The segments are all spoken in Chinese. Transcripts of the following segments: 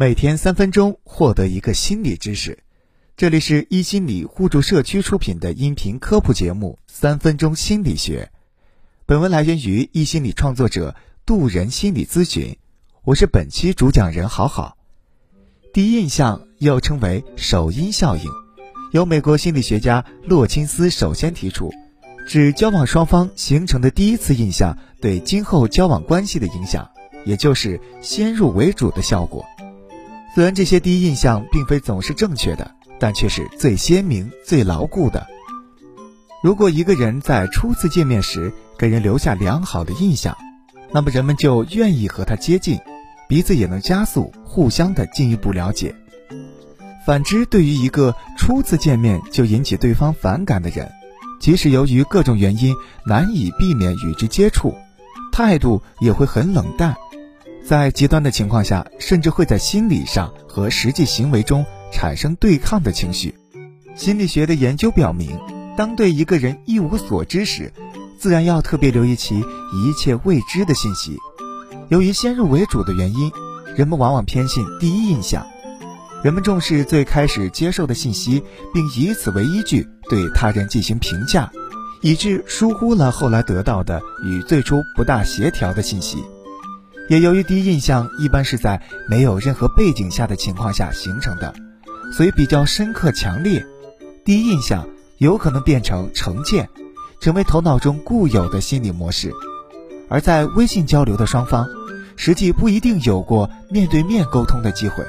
每天三分钟，获得一个心理知识。这里是一心理互助社区出品的音频科普节目《三分钟心理学》。本文来源于一心理创作者渡人心理咨询，我是本期主讲人好好。第一印象又称为首因效应，由美国心理学家洛钦斯首先提出，指交往双方形成的第一次印象对今后交往关系的影响，也就是先入为主的效果。虽然这些第一印象并非总是正确的，但却是最鲜明、最牢固的。如果一个人在初次见面时给人留下良好的印象，那么人们就愿意和他接近，彼此也能加速互相的进一步了解。反之，对于一个初次见面就引起对方反感的人，即使由于各种原因难以避免与之接触，态度也会很冷淡。在极端的情况下，甚至会在心理上和实际行为中产生对抗的情绪。心理学的研究表明，当对一个人一无所知时，自然要特别留意其一切未知的信息。由于先入为主的原因，人们往往偏信第一印象。人们重视最开始接受的信息，并以此为依据对他人进行评价，以致疏忽了后来得到的与最初不大协调的信息。也由于第一印象一般是在没有任何背景下的情况下形成的，所以比较深刻强烈。第一印象有可能变成成见，成为头脑中固有的心理模式。而在微信交流的双方，实际不一定有过面对面沟通的机会，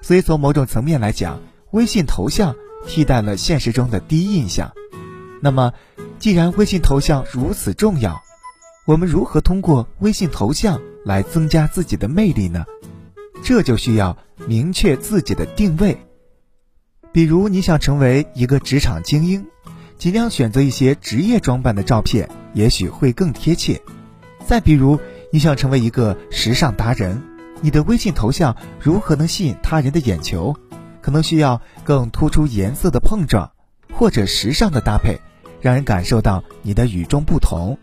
所以从某种层面来讲，微信头像替代了现实中的第一印象。那么，既然微信头像如此重要，我们如何通过微信头像？来增加自己的魅力呢？这就需要明确自己的定位。比如你想成为一个职场精英，尽量选择一些职业装扮的照片，也许会更贴切。再比如你想成为一个时尚达人，你的微信头像如何能吸引他人的眼球？可能需要更突出颜色的碰撞，或者时尚的搭配，让人感受到你的与众不同。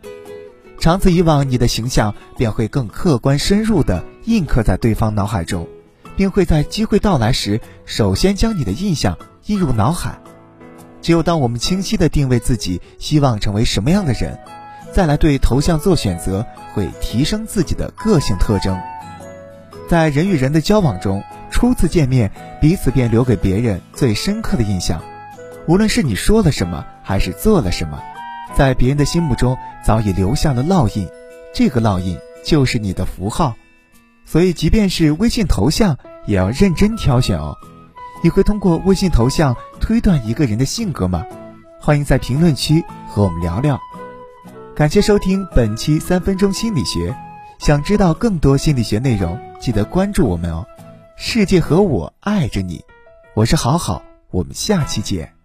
长此以往，你的形象便会更客观、深入地印刻在对方脑海中，并会在机会到来时首先将你的印象印入脑海。只有当我们清晰地定位自己希望成为什么样的人，再来对头像做选择，会提升自己的个性特征。在人与人的交往中，初次见面，彼此便留给别人最深刻的印象，无论是你说了什么，还是做了什么。在别人的心目中早已留下了烙印，这个烙印就是你的符号，所以即便是微信头像，也要认真挑选哦。你会通过微信头像推断一个人的性格吗？欢迎在评论区和我们聊聊。感谢收听本期三分钟心理学，想知道更多心理学内容，记得关注我们哦。世界和我爱着你，我是好好，我们下期见。